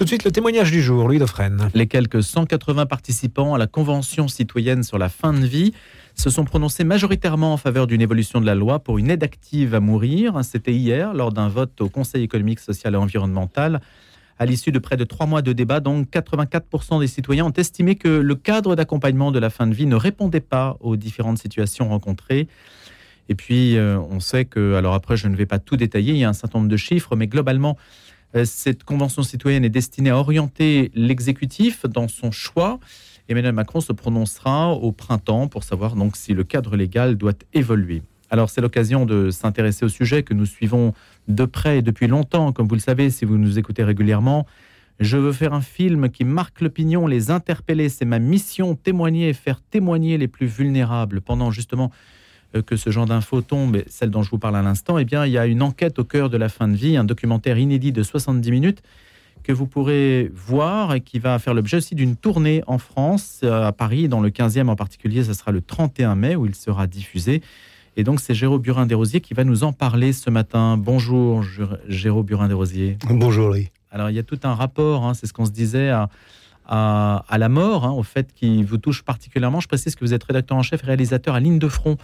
Tout de suite, le témoignage du jour, Louis Dauphren. Les quelques 180 participants à la Convention citoyenne sur la fin de vie se sont prononcés majoritairement en faveur d'une évolution de la loi pour une aide active à mourir. C'était hier, lors d'un vote au Conseil économique, social et environnemental. À l'issue de près de trois mois de débat, donc 84% des citoyens ont estimé que le cadre d'accompagnement de la fin de vie ne répondait pas aux différentes situations rencontrées. Et puis, euh, on sait que, alors après, je ne vais pas tout détailler, il y a un certain nombre de chiffres, mais globalement, cette convention citoyenne est destinée à orienter l'exécutif dans son choix. Emmanuel Macron se prononcera au printemps pour savoir donc si le cadre légal doit évoluer. Alors c'est l'occasion de s'intéresser au sujet que nous suivons de près depuis longtemps, comme vous le savez si vous nous écoutez régulièrement. Je veux faire un film qui marque l'opinion, les interpeller. C'est ma mission, témoigner et faire témoigner les plus vulnérables pendant justement euh, que ce genre d'infos tombe, celle dont je vous parle à l'instant, eh bien, il y a une enquête au cœur de la fin de vie, un documentaire inédit de 70 minutes que vous pourrez voir et qui va faire l'objet aussi d'une tournée en France, euh, à Paris, dans le 15e en particulier. Ce sera le 31 mai où il sera diffusé. Et donc, c'est Géraud Burin Desrosiers qui va nous en parler ce matin. Bonjour, Géraud Burin Desrosiers. Bonjour, oui. Alors, il y a tout un rapport, hein, c'est ce qu'on se disait, à, à, la mort, hein, au fait qui vous touche particulièrement. Je précise que vous êtes rédacteur en chef et réalisateur à Ligne de Front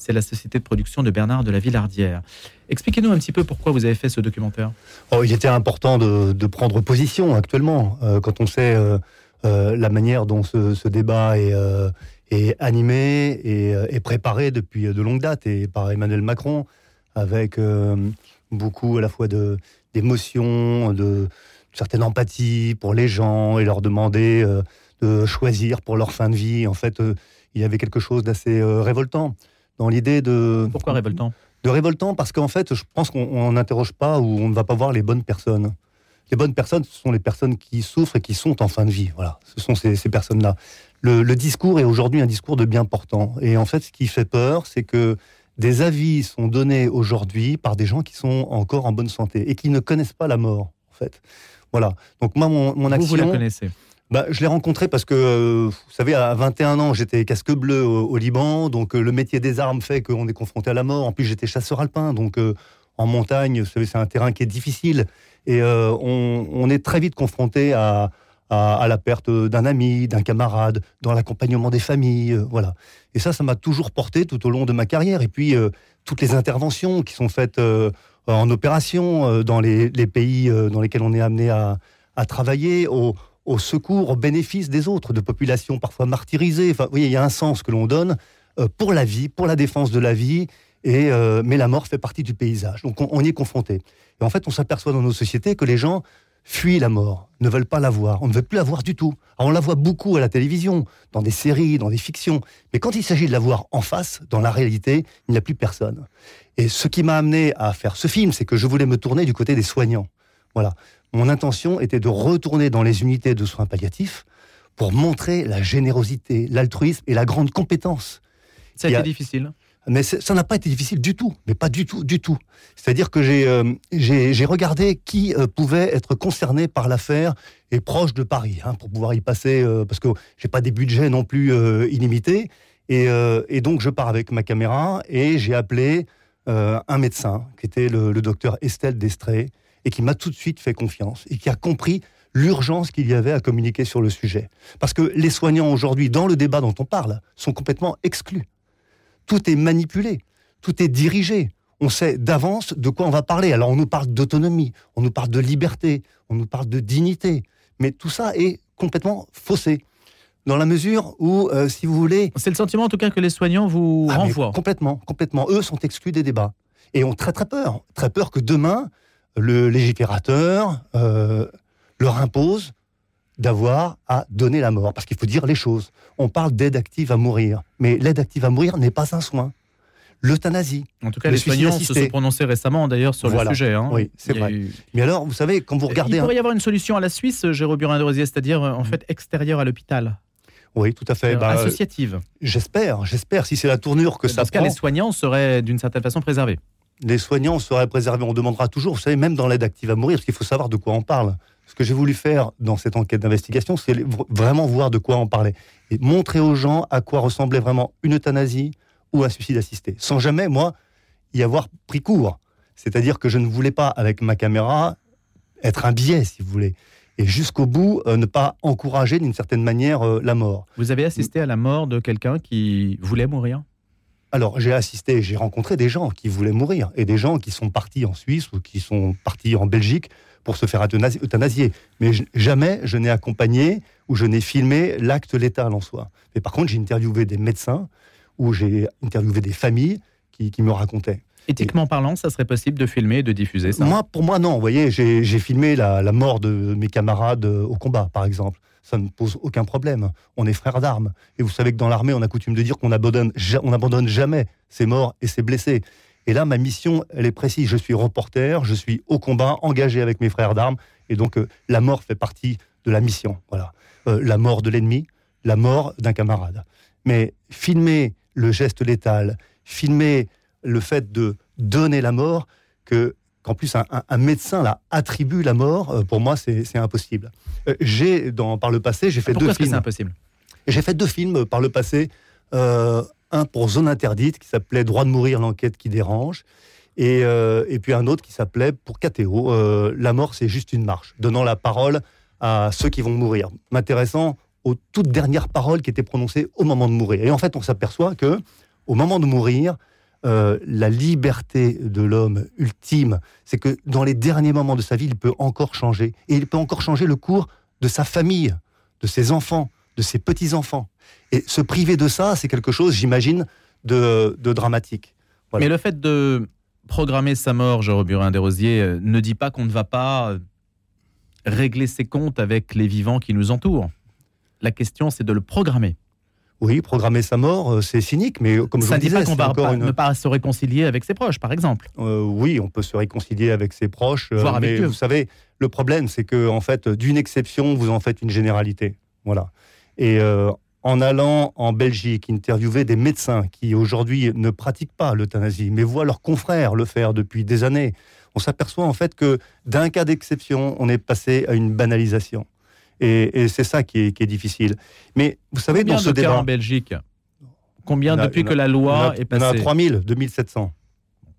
c'est la société de production de Bernard de la Villardière. Expliquez-nous un petit peu pourquoi vous avez fait ce documentaire. Oh, il était important de, prendre position actuellement, euh, quand on sait euh, euh, la manière dont ce, débat est, animé et, préparé depuis de longues dates, et par Emmanuel Macron, avec beaucoup à la fois d'émotion, de, certaine empathie pour les gens, et leur demander de choisir pour leur fin de vie. En fait, il y avait quelque chose d'assez révoltant dans l'idée de... Pourquoi révoltant? De révoltant parce qu'en fait, je pense qu'on n'interroge pas ou on ne va pas voir les bonnes personnes. Les bonnes personnes, ce sont les personnes qui souffrent et qui sont en fin de vie. Voilà, ce sont ces, personnes-là. Le, discours est aujourd'hui un discours de bien portant. Et en fait, ce qui fait peur, c'est que des avis sont donnés aujourd'hui par des gens qui sont encore en bonne santé et qui ne connaissent pas la mort, en fait. Voilà. Donc moi, mon, mon action... Vous, vous la connaissez? Bah, je l'ai rencontré parce que, euh, vous savez, à 21 ans, j'étais casque bleu au, Liban, donc euh, le métier des armes fait qu'on est confronté à la mort. En plus, j'étais chasseur alpin, donc euh, en montagne, c'est un terrain qui est difficile. Et on, est très vite confronté à, la perte d'un ami, d'un camarade, dans l'accompagnement des familles, voilà. Et ça, ça m'a toujours porté tout au long de ma carrière. Et puis, toutes les interventions qui sont faites en opération dans les, les, pays dans lesquels on est amené à, à travailler, au, au secours, au bénéfice des autres, de populations parfois martyrisées. Enfin, il y a un sens que l'on donne euh, pour la vie, pour la défense de la vie, et, euh, mais la mort fait partie du paysage. Donc on, y est confronté. Et en fait, on s'aperçoit dans nos sociétés que les gens fuient la mort, ne veulent pas la voir. On ne veut plus la voir du tout. on la voit beaucoup à la télévision, dans des séries, dans des fictions. Mais quand il s'agit de la voir en face, dans la réalité, il n'y a plus personne. Et ce qui m'a amené à faire ce film, c'est que je voulais me tourner du côté des soignants. Voilà mon intention était de retourner dans les unités de soins palliatifs pour montrer la générosité, l'altruisme et la grande compétence. Ça a, été difficile mais ça n'a pas été difficile du tout, mais pas du tout, du tout. C'est-à-dire que j'ai euh, regardé qui euh, pouvait être concerné par l'affaire et proche de Paris, hein, pour pouvoir y passer, euh, parce que j'ai pas des budgets non plus illimités. Et, et, donc je pars avec ma caméra et j'ai appelé un médecin, qui était le, le docteur Estelle Destré, et qui m'a tout de suite fait confiance et qui a compris l'urgence qu'il y avait à communiquer sur le sujet. Parce que les soignants aujourd'hui, dans le débat dont on parle, sont complètement exclus. Tout est manipulé, tout est dirigé. On sait d'avance de quoi on va parler. Alors on nous parle d'autonomie, on nous parle de liberté, on nous parle de dignité. Mais tout ça est complètement faussé. Dans la mesure où, euh, si vous voulez... C'est le sentiment en tout cas que les soignants vous ah, renvoient. Complètement, complètement. Eux sont exclus des débats. Et ont très très peur. Très peur que demain, le légiférateur euh, leur impose d'avoir à donner la mort. Parce qu'il faut dire les choses. On parle d'aide active à mourir. Mais l'aide active à mourir n'est pas un soin. L'euthanasie. En tout cas, les soignants se sont prononcés récemment d'ailleurs sur le sujet. Hein. Oui, c'est vrai. Mais alors, vous savez, quand vous regardez. Il pourrait y avoir une solution à la Suisse, Jérôme Burin de Rosier, c'est-à-dire en fait extérieure à l'hôpital. Oui, tout à fait. Bah, associative. J'espère, j'espère. Si c'est la tournure que ça Dans ce cas, les soignants seraient d'une certaine façon préservés les soignants seraient préservés. On demandera toujours, vous savez, même dans l'aide active à mourir, parce qu'il faut savoir de quoi on parle. Ce que j'ai voulu faire dans cette enquête d'investigation, c'est vraiment voir de quoi on parlait. Et montrer aux gens à quoi ressemblait vraiment une euthanasie ou un suicide assisté. Sans jamais, moi, y avoir pris court. C'est-à-dire que je ne voulais pas, avec ma caméra, être un biais, si vous voulez. et jusqu'au bout ne pas encourager d'une certaine manière la mort. Vous avez assisté à la mort de quelqu'un qui voulait mourir? Alors, j'ai assisté, j'ai rencontré des gens qui voulaient mourir et des gens qui sont partis en Suisse ou qui sont partis en Belgique pour se faire euthanasier. Mais jamais je n'ai accompagné ou je n'ai filmé l'acte létal en soi. Mais par contre, j'ai interviewé des médecins ou j'ai interviewé des familles qui, me racontaient. Éthiquement parlant, ça serait possible de filmer et de diffuser ça? Moi, pour moi, non. Vous voyez, j'ai filmé la, la, mort de mes camarades au combat, par exemple ça ne pose aucun problème. On est frères d'armes. Et vous savez que dans l'armée, on a coutume de dire qu'on abandonne, on abandonne jamais ses morts et ses blessés. Et là, ma mission, elle est précise. Je suis reporter, je suis au combat, engagé avec mes frères d'armes. Et donc, euh, la mort fait partie de la mission. Voilà. Euh, la mort de l'ennemi, la mort d'un camarade. Mais filmer le geste létal, filmer le fait de donner la mort, que qu'en plus un, médecin là, attribue la mort, euh, pour moi, c'est impossible. Euh, j'ai, par le passé, j'ai fait deux films. c'est impossible? J'ai fait deux films euh, par le passé. un pour Zone Interdite, qui s'appelait Droit de mourir, l'enquête qui dérange. Et, et, puis un autre qui s'appelait pour KTO, La mort, c'est juste une marche, donnant la parole à ceux qui vont mourir, m'intéressant aux toutes dernières paroles qui étaient prononcées au moment de mourir. Et en fait, on s'aperçoit que au moment de mourir, euh, la liberté de l'homme ultime, c'est que dans les derniers moments de sa vie, il peut encore changer. Et il peut encore changer le cours de sa famille, de ses enfants, de ses petits-enfants. Et se priver de ça, c'est quelque chose, j'imagine, de, dramatique. Mais le fait de programmer sa mort, Jérôme Burin Desrosiers, euh, ne dit pas qu'on ne va pas euh, régler ses comptes avec les vivants qui nous entourent. La question, c'est de le programmer. Oui, programmer sa mort, euh, c'est cynique, mais comme ça je ne dit pas qu'on va ne pas se réconcilier avec ses proches, par exemple. Euh, oui, on peut se réconcilier avec ses proches, euh, mais vous savez, le problème, c'est que en fait, d'une exception, vous en faites une généralité. Voilà. Et en allant en Belgique interviewer des médecins qui aujourd'hui ne pratiquent pas l'euthanasie, mais voient leurs confrères le faire depuis des années, on s'aperçoit en fait que d'un cas d'exception, on est passé à une banalisation. Et, c'est ça qui est, difficile. Mais vous savez, Combien dans ce de débat. en Belgique Combien depuis que la loi est passée On a 3000, 2700.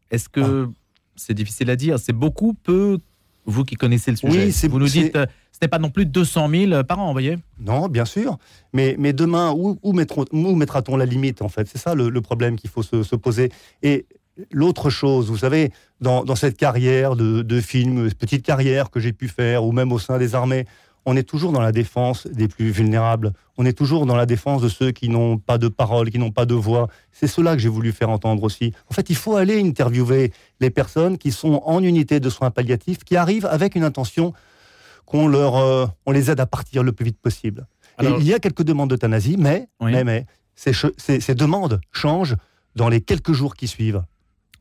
Est-ce que ah. c'est difficile à dire? C'est beaucoup, peu Vous qui connaissez le sujet. Oui, vous nous dites, euh, ce n'est pas non plus 200 000 par an, vous voyez? Non, bien sûr. Mais, mais demain, où, où, mettra-t-on la limite, en fait? C'est ça le, problème qu'il faut se, poser. Et l'autre chose, vous savez, dans, dans cette carrière de, de film, petite carrière que j'ai pu faire, ou même au sein des armées, on est toujours dans la défense des plus vulnérables. On est toujours dans la défense de ceux qui n'ont pas de parole, qui n'ont pas de voix. C'est cela que j'ai voulu faire entendre aussi. En fait, il faut aller interviewer les personnes qui sont en unité de soins palliatifs, qui arrivent avec une intention qu'on leur, euh, on les aide à partir le plus vite possible. il y a quelques demandes d'euthanasie, mais, mais, ces, demandes changent dans les quelques jours qui suivent.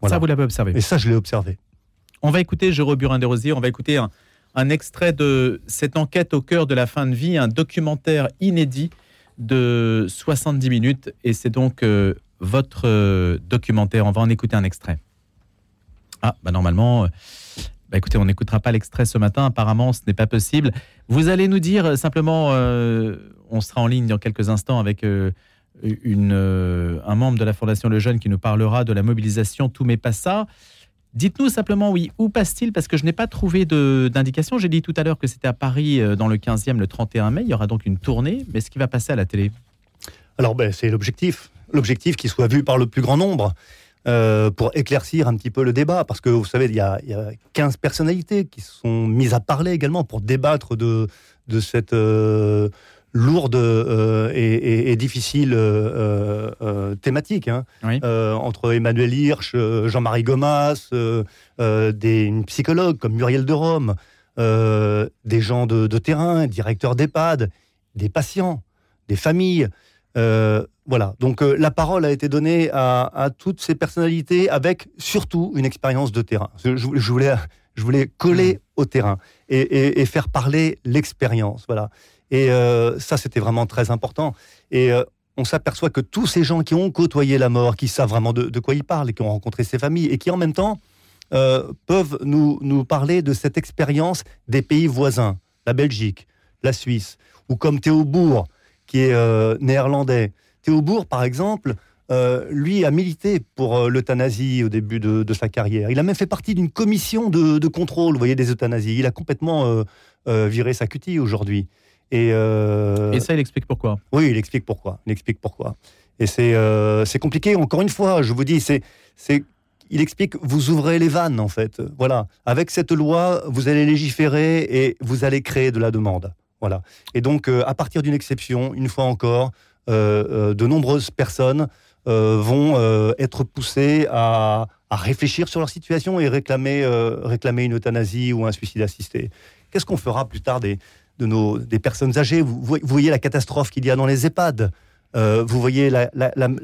Ça, vous l'avez observé. Et ça, je l'ai observé. On va écouter Jérôme Burin des Rosiers, on va écouter un, un extrait de cette enquête au cœur de la fin de vie, un documentaire inédit de 70 minutes. Et c'est donc euh, votre euh, documentaire. On va en écouter un extrait. Ah, bah normalement, euh, bah écoutez, on n'écoutera pas l'extrait ce matin. Apparemment, ce n'est pas possible. Vous allez nous dire simplement, on sera en ligne dans quelques instants avec un membre de la Fondation Le Jeune qui nous parlera de la mobilisation Tout mais pas ça. Dites-nous simplement, oui, où passe-t-il Parce que je n'ai pas trouvé d'indication. J'ai dit tout à l'heure que c'était à Paris, euh, dans le 15e, le 31 mai. Il y aura donc une tournée. Mais ce qui va passer à la télé Alors, ben, c'est l'objectif. L'objectif qu'il soit vu par le plus grand nombre. Euh, pour éclaircir un petit peu le débat, parce que vous savez, il y, a, 15 personnalités qui sont mises à parler également pour débattre de, de cette, euh, lourde euh, et, difficile euh, euh, thématique hein. entre Emmanuel Hirsch, Jean-Marie Gomas, des psychologues comme Muriel de Rome, des gens de, terrain, directeurs d'EHPAD, des patients, des familles. voilà, donc la parole a été donnée à, toutes ces personnalités avec surtout une expérience de terrain. Je, voulais, je voulais coller mmh. au terrain et, et faire parler l'expérience. Voilà. Et euh, ça, c'était vraiment très important. Et euh, on s'aperçoit que tous ces gens qui ont côtoyé la mort, qui savent vraiment de, quoi ils parlent, et qui ont rencontré ces familles, et qui en même temps euh, peuvent nous, parler de cette expérience des pays voisins, la Belgique, la Suisse, ou comme Théo Bourg, qui est néerlandais. Théo Bourg, par exemple, lui a milité pour l'euthanasie au début de, sa carrière. Il a même fait partie d'une commission de, contrôle, voyez, des euthanasies. Il a complètement viré sa cutie aujourd'hui. Et, Et, ça, il explique pourquoi Oui, il explique pourquoi. Il explique pourquoi. Et c'est compliqué. Encore une fois, je vous dis, c'est il explique, vous ouvrez les vannes en fait. Voilà, avec cette loi, vous allez légiférer et vous allez créer de la demande. Voilà. Et donc, euh, à partir d'une exception, une fois encore, euh, euh, de nombreuses personnes vont être poussées à, réfléchir sur leur situation et réclamer, réclamer une euthanasie ou un suicide assisté. Qu'est-ce qu'on fera plus tard des, de nos, des personnes âgées vous, vous, voyez la catastrophe qu'il y a dans les EHPAD. Euh, vous voyez la,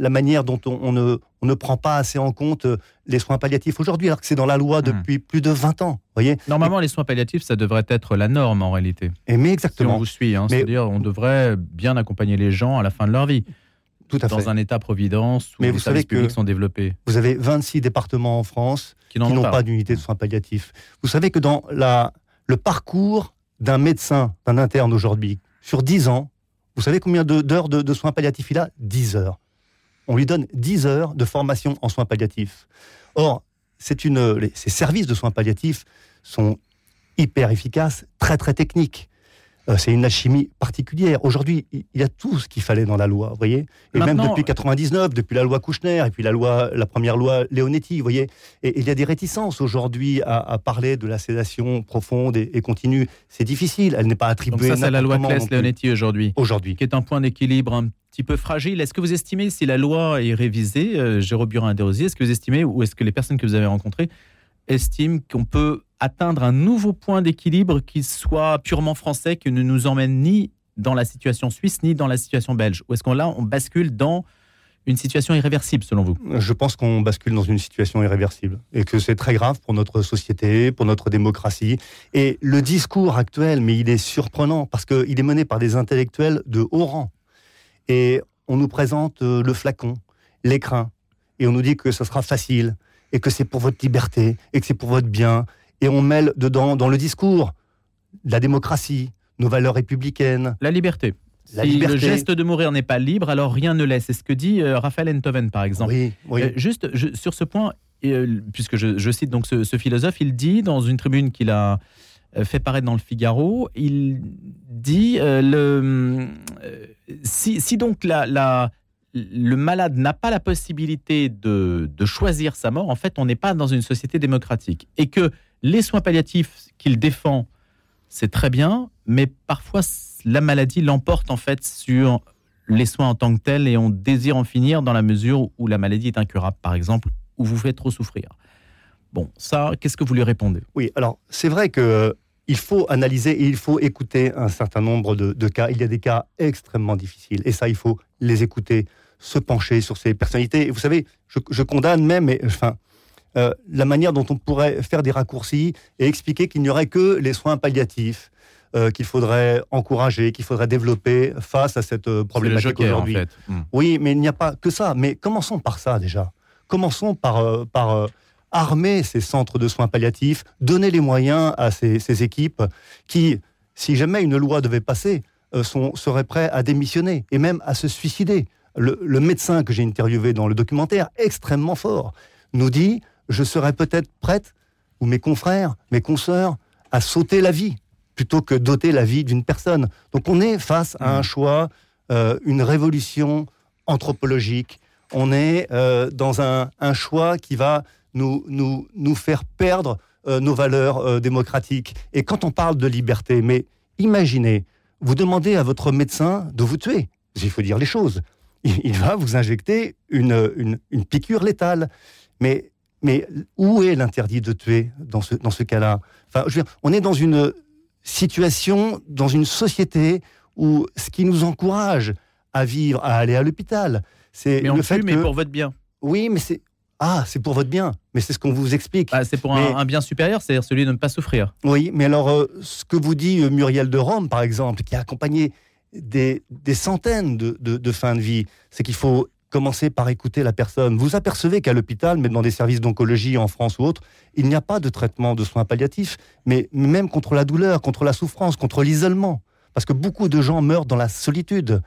manière dont on, ne, prend pas assez en compte euh, les soins palliatifs aujourd'hui, alors que c'est dans la loi hmm. depuis plus de 20 ans. Voyez? Normalement, les soins palliatifs, ça devrait être la norme en réalité. Et mais exactement. Si on vous suit, hein, c'est-à-dire on devrait bien accompagner les gens à la fin de leur vie. Tout à dans fait. un état-providence où mais vous les savez que sont développés. Vous avez 26 départements en France qui n'ont pas, d'unité de soins palliatifs. Vous savez que dans la, le parcours d'un médecin, d'un interne aujourd'hui, sur 10 ans, vous savez combien d'heures de, soins palliatifs il a? 10 heures. On lui donne 10 heures de formation en soins palliatifs. Or, une, ces services de soins palliatifs sont hyper efficaces, très très techniques. Euh, c'est une alchimie particulière. Aujourd'hui, il y a tout ce qu'il fallait dans la loi, vous voyez. Et même depuis 99, depuis la loi Kouchner, et puis la loi, la première loi Leonetti, vous voyez. Et, il y a des réticences aujourd'hui à, parler de la sédation profonde et, continue. C'est difficile. Elle n'est pas attribuée. Donc ça, c'est la loi Claes-Leonetti aujourd'hui. Aujourd'hui. Qui est un point d'équilibre un petit peu fragile. Est-ce que vous estimez, si la loi est révisée, euh, Jérôme Burin-Desrosiers, est-ce que vous estimez, ou est-ce que les personnes que vous avez rencontrées estiment qu'on peut atteindre un nouveau point d'équilibre qui soit purement français, qui ne nous emmène ni dans la situation suisse ni dans la situation belge Ou est-ce qu'on là, on bascule dans une situation irréversible selon vous? Je pense qu'on bascule dans une situation irréversible et que c'est très grave pour notre société, pour notre démocratie. Et le discours actuel, mais il est surprenant parce qu'il est mené par des intellectuels de haut rang. Et on nous présente euh, le flacon, l'écrin, et on nous dit que ce sera facile, et que c'est pour votre liberté, et que c'est pour votre bien, et on mêle dedans, dans le discours, la démocratie, nos valeurs républicaines. La liberté. La si le geste de mourir n'est pas libre, alors rien ne l'est. C'est ce que dit euh, Raphaël Enthoven, par exemple. Oui, oui. Euh, juste sur ce point, euh, puisque je, cite donc ce, philosophe, il dit dans une tribune qu'il a fait paraître dans le Figaro, il dit le, si, si, donc la, la, le malade n'a pas la possibilité de, de, choisir sa mort, en fait, on n'est pas dans une société démocratique. Et que les soins palliatifs qu'il défend, c'est très bien, mais parfois la maladie l'emporte en fait sur les soins en tant que tels et on désire en finir dans la mesure où la maladie est incurable, par exemple, ou vous fait trop souffrir. Bon, ça, qu'est-ce que vous lui répondez? Oui, alors c'est vrai que euh, il faut analyser et il faut écouter un certain nombre de, cas. Il y a des cas extrêmement difficiles et ça, il faut les écouter, se pencher sur ces personnalités. Et vous savez, je, condamne même, enfin, euh, la manière dont on pourrait faire des raccourcis et expliquer qu'il n'y aurait que les soins palliatifs euh, qu'il faudrait encourager, qu'il faudrait développer face à cette euh, problématique aujourd'hui. Hmm. Oui, mais il n'y a pas que ça. Mais commençons par ça déjà. Commençons par, par armer ces centres de soins palliatifs, donner les moyens à ces, équipes qui, si jamais une loi devait passer, sont, seraient prêts à démissionner et même à se suicider. Le, le médecin que j'ai interviewé dans le documentaire, extrêmement fort, nous dit je serais peut-être prête, ou mes confrères, mes consoeurs, à sauter la vie plutôt que d'ôter la vie d'une personne. Donc on est face à un mmh. choix, euh, une révolution anthropologique. On est euh, dans un, choix qui va nous, nous, nous faire perdre euh, nos valeurs démocratiques. Et quand on parle de liberté, mais imaginez, vous demandez à votre médecin de vous tuer. Il faut dire les choses. Il, va vous injecter une, une, une piqûre létale. Mais mais où est l'interdit de tuer dans ce, dans ce cas-là? Enfin, je veux dire, On est dans une situation, dans une société où ce qui nous encourage à vivre, à aller à l'hôpital, c'est le fait mais pour votre bien. Oui, mais c'est ah, c'est pour votre bien. Mais c'est ce qu'on vous explique. Ah, c'est pour un, bien supérieur, c'est-à-dire celui de ne pas souffrir. Oui, mais alors euh, ce que vous dit euh, Muriel de Rome, par exemple, qui a accompagné des, des centaines de, de, de fins de vie, c'est qu'il faut commencez par écouter la personne. Vous apercevez qu'à l'hôpital, mais dans des services d'oncologie en France ou autre, il n'y a pas de traitement de soins palliatifs, mais même contre la douleur, contre la souffrance, contre l'isolement. parce que beaucoup de gens meurent dans la solitude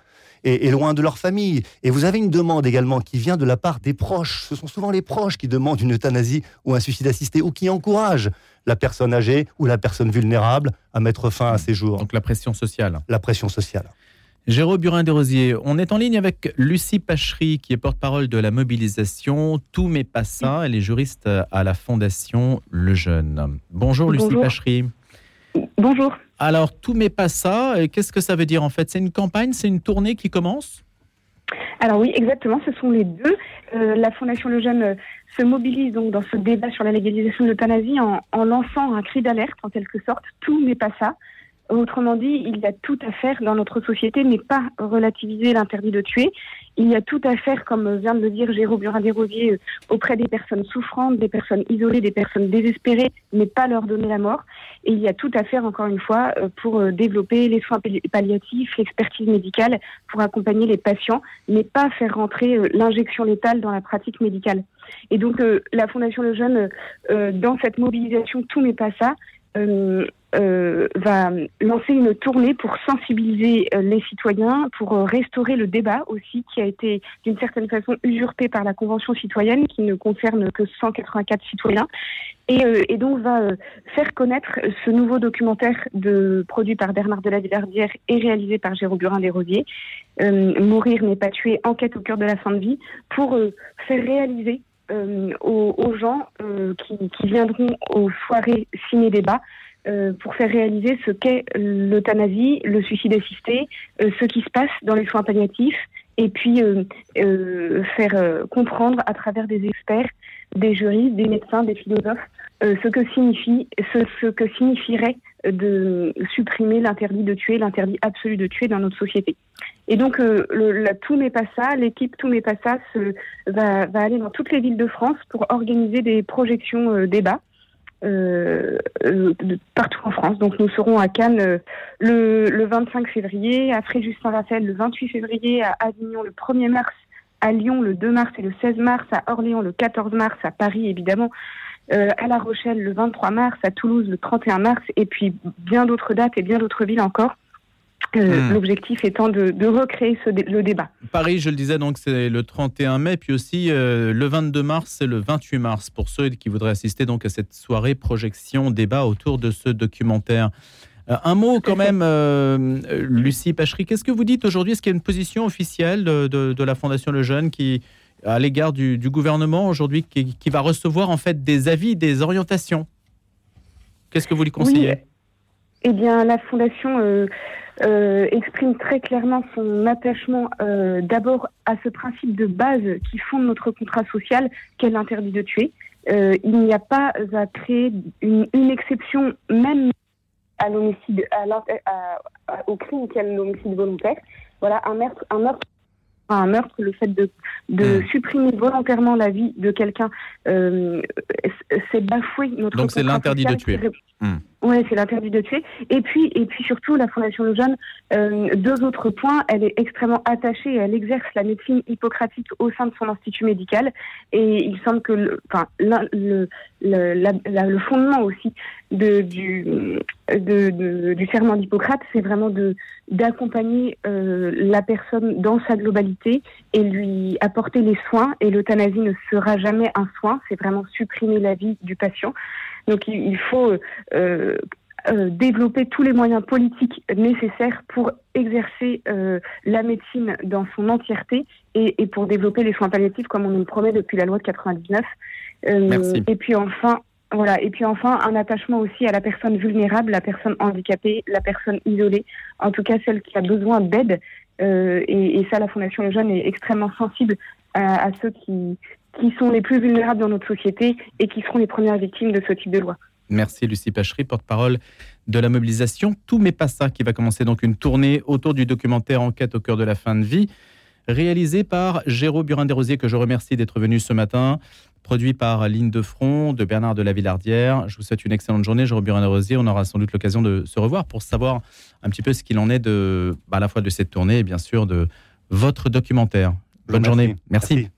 et, loin de leur famille. Et vous avez une demande également qui vient de la part des proches. Ce sont souvent les proches qui demandent une euthanasie ou un suicide assisté ou qui encouragent la personne âgée ou la personne vulnérable à mettre fin à ses jours. Donc la pression sociale. La pression sociale. Jérôme Burin-Desrosiers, on est en ligne avec Lucie Pachery, qui est porte-parole de la mobilisation Tout mais pas ça. Elle est juriste à la Fondation Le Jeune. Bonjour Lucie Pachery. Bonjour. Alors, tout mais pas ça, qu'est-ce que ça veut dire en fait? C'est une campagne, c'est une tournée qui commence? Alors oui, exactement, ce sont les deux. Euh, la Fondation Le Jeune euh, se mobilise donc dans ce débat sur la légalisation de l'euthanasie en, en, lançant un cri d'alerte en quelque sorte. Tout n'est pas ça. Autrement dit, il y a tout à faire dans notre société, mais pas relativiser l'interdit de tuer. Il y a tout à faire, comme vient de le dire Jérôme Burin-Desrosiers, euh, auprès des personnes souffrantes, des personnes isolées, des personnes désespérées, mais pas leur donner la mort. Et il y a tout à faire, encore une fois, euh, pour euh, développer les soins palliatifs, l'expertise médicale, pour accompagner les patients, mais pas faire rentrer l'injection létale dans la pratique médicale. Et donc, la Fondation Le Jeune, dans cette mobilisation Tout n'est pas ça, va lancer une tournée pour sensibiliser euh, les citoyens, pour euh, restaurer le débat aussi qui a été d'une certaine façon usurpé par la Convention citoyenne qui ne concerne que 184 citoyens. Et, et donc va faire connaître ce nouveau documentaire de, produit par Bernard de et réalisé par Jérôme Burin des Rosiers, Mourir n'est pas tuer, enquête au cœur de la fin de vie, pour faire réaliser aux, aux, gens qui, qui, viendront aux soirées ciné-débat euh, pour faire réaliser ce qu'est l'euthanasie, le suicide assisté, euh, ce qui se passe dans les soins palliatifs, et puis euh, faire comprendre à travers des experts, des juristes, des médecins, des philosophes, ce que signifie, ce, ce, que signifierait de supprimer l'interdit de tuer, l'interdit absolu de tuer dans notre société. Et donc, le, la, tout n'est pas ça, l'équipe tout n'est pas ça va, va, aller dans toutes les villes de France pour organiser des projections débats euh, euh partout en France. Donc nous serons à Cannes euh, le, le 25 février, à Fréjus-Saint-Raphaël le 28 février, à Avignon le 1er mars, à Lyon le 2 mars et le 16 mars, à Orléans le 14 mars, à Paris évidemment, euh, à La Rochelle le 23 mars, à Toulouse le 31 mars et puis bien d'autres dates et bien d'autres villes encore. Hmm. L'objectif étant de, recréer le débat. Paris, je le disais, donc c'est le 31 mai, puis aussi euh, le 22 mars et le 28 mars pour ceux qui voudraient assister donc à cette soirée projection débat autour de ce documentaire. Euh, un mot quand même, euh, Lucie Pachery, qu'est-ce que vous dites aujourd'hui? Est-ce qu'il y a une position officielle de, la Fondation Le Jeune qui, à l'égard du, gouvernement aujourd'hui, qui, va recevoir en fait des avis, des orientations? Qu'est-ce que vous lui conseillez? Eh bien, la Fondation euh, exprime très clairement son attachement euh, d'abord à ce principe de base qui fonde notre contrat social, qu'est l'interdit de tuer. Euh, il n'y a pas à créer une, une exception même à l'homicide, au crime qu'est l'homicide volontaire. Voilà, un meurtre, un meurtre un meurtre, le fait de, de hmm. supprimer volontairement la vie de quelqu'un, euh, c'est bafouer notre. Donc c'est l'interdit de tuer. Hmm. Oui, c'est l'interdit de tuer. Et puis, et puis surtout, la Fondation Le Jeune, euh, deux autres points. Elle est extrêmement attachée, elle exerce la médecine hippocratique au sein de son institut médical. Et il semble que, le, enfin, le, le, fondement aussi de, du, du serment d'Hippocrate, c'est vraiment d'accompagner euh, la personne dans sa globalité et lui apporter les soins. Et l'euthanasie ne sera jamais un soin, c'est vraiment supprimer la vie du patient. Donc il, faut euh, euh, développer tous les moyens politiques nécessaires pour exercer euh, la médecine dans son entièreté et, pour développer les soins palliatifs comme on nous le promet depuis la loi de 99. et puis enfin, voilà. Et puis enfin, un attachement aussi à la personne vulnérable, la personne handicapée, la personne isolée, en tout cas celle qui a besoin d'aide. et, ça, la Fondation Les Jeunes est extrêmement sensible à ceux qui, qui sont les plus vulnérables dans notre société et qui seront les premières victimes de ce type de loi. Merci Lucie Pachery, porte-parole de la mobilisation Tout mais pas ça, qui va commencer donc une tournée autour du documentaire Enquête au cœur de la fin de vie, réalisé par Géraud Burin-Desrosiers, que je remercie d'être venu ce matin, produit par Ligne de Front de Bernard de la Villardière. Je vous souhaite une excellente journée, Géraud Burin-Desrosiers. On aura sans doute l'occasion de se revoir pour savoir un petit peu ce qu'il en est de, bah, à la fois de cette tournée et bien sûr de votre documentaire. Bonne journée. Merci.